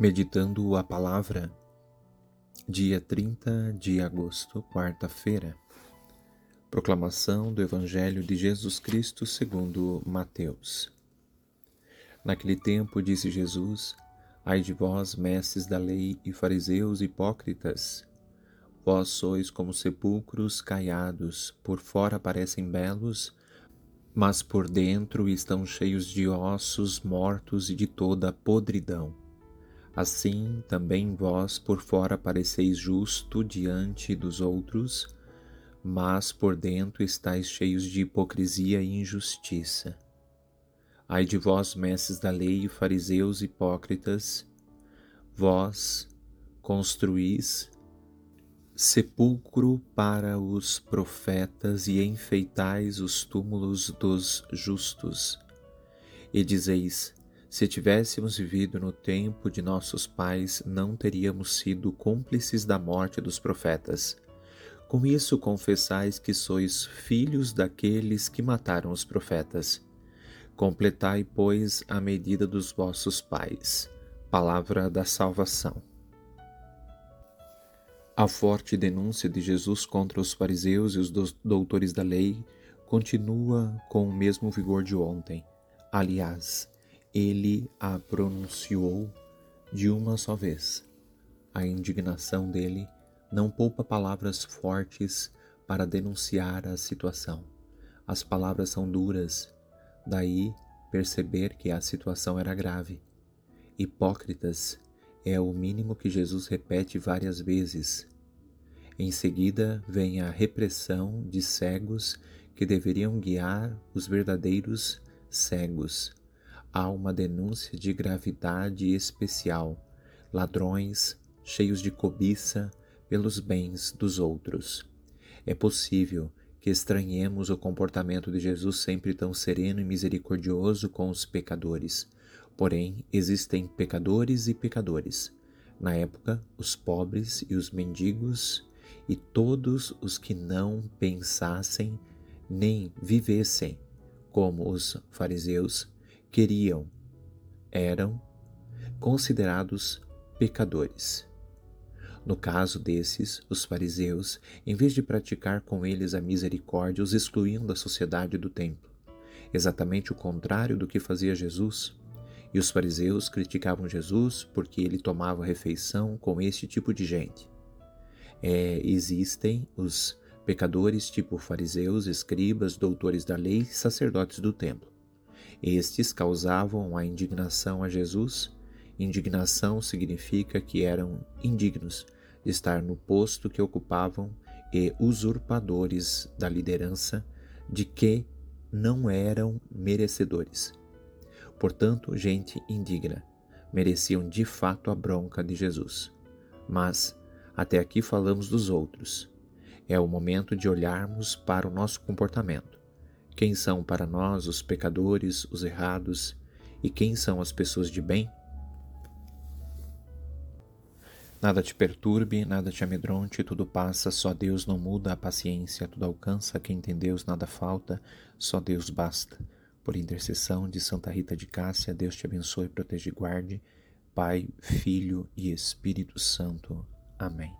Meditando a palavra, dia 30 de agosto, quarta-feira. Proclamação do Evangelho de Jesus Cristo segundo Mateus. Naquele tempo disse Jesus: Ai de vós, mestres da lei e fariseus hipócritas, vós sois como sepulcros caiados, por fora parecem belos, mas por dentro estão cheios de ossos mortos e de toda podridão. Assim também vós por fora pareceis justo diante dos outros, mas por dentro estáis cheios de hipocrisia e injustiça. Ai de vós, mestres da lei e fariseus hipócritas, vós construís sepulcro para os profetas e enfeitais os túmulos dos justos. E dizeis: se tivéssemos vivido no tempo de nossos pais, não teríamos sido cúmplices da morte dos profetas. Com isso confessais que sois filhos daqueles que mataram os profetas. Completai, pois, a medida dos vossos pais. Palavra da salvação. A forte denúncia de Jesus contra os fariseus e os doutores da lei continua com o mesmo vigor de ontem. Aliás, ele a pronunciou de uma só vez. A indignação dele não poupa palavras fortes para denunciar a situação. As palavras são duras, daí perceber que a situação era grave. Hipócritas é o mínimo que Jesus repete várias vezes. Em seguida vem a repressão de cegos que deveriam guiar os verdadeiros cegos há uma denúncia de gravidade especial, ladrões cheios de cobiça pelos bens dos outros. É possível que estranhemos o comportamento de Jesus sempre tão sereno e misericordioso com os pecadores. Porém, existem pecadores e pecadores. Na época, os pobres e os mendigos e todos os que não pensassem nem vivessem como os fariseus queriam, eram considerados pecadores. No caso desses, os fariseus, em vez de praticar com eles a misericórdia, os excluíam da sociedade do templo. Exatamente o contrário do que fazia Jesus. E os fariseus criticavam Jesus porque ele tomava refeição com este tipo de gente. É, existem os pecadores tipo fariseus, escribas, doutores da lei sacerdotes do templo. Estes causavam a indignação a Jesus. Indignação significa que eram indignos de estar no posto que ocupavam e usurpadores da liderança de que não eram merecedores. Portanto, gente indigna, mereciam de fato a bronca de Jesus. Mas, até aqui falamos dos outros. É o momento de olharmos para o nosso comportamento. Quem são para nós os pecadores, os errados, e quem são as pessoas de bem? Nada te perturbe, nada te amedronte, tudo passa, só Deus não muda a paciência, tudo alcança, quem tem Deus nada falta, só Deus basta. Por intercessão de Santa Rita de Cássia, Deus te abençoe, protege e guarde, Pai, Filho e Espírito Santo. Amém.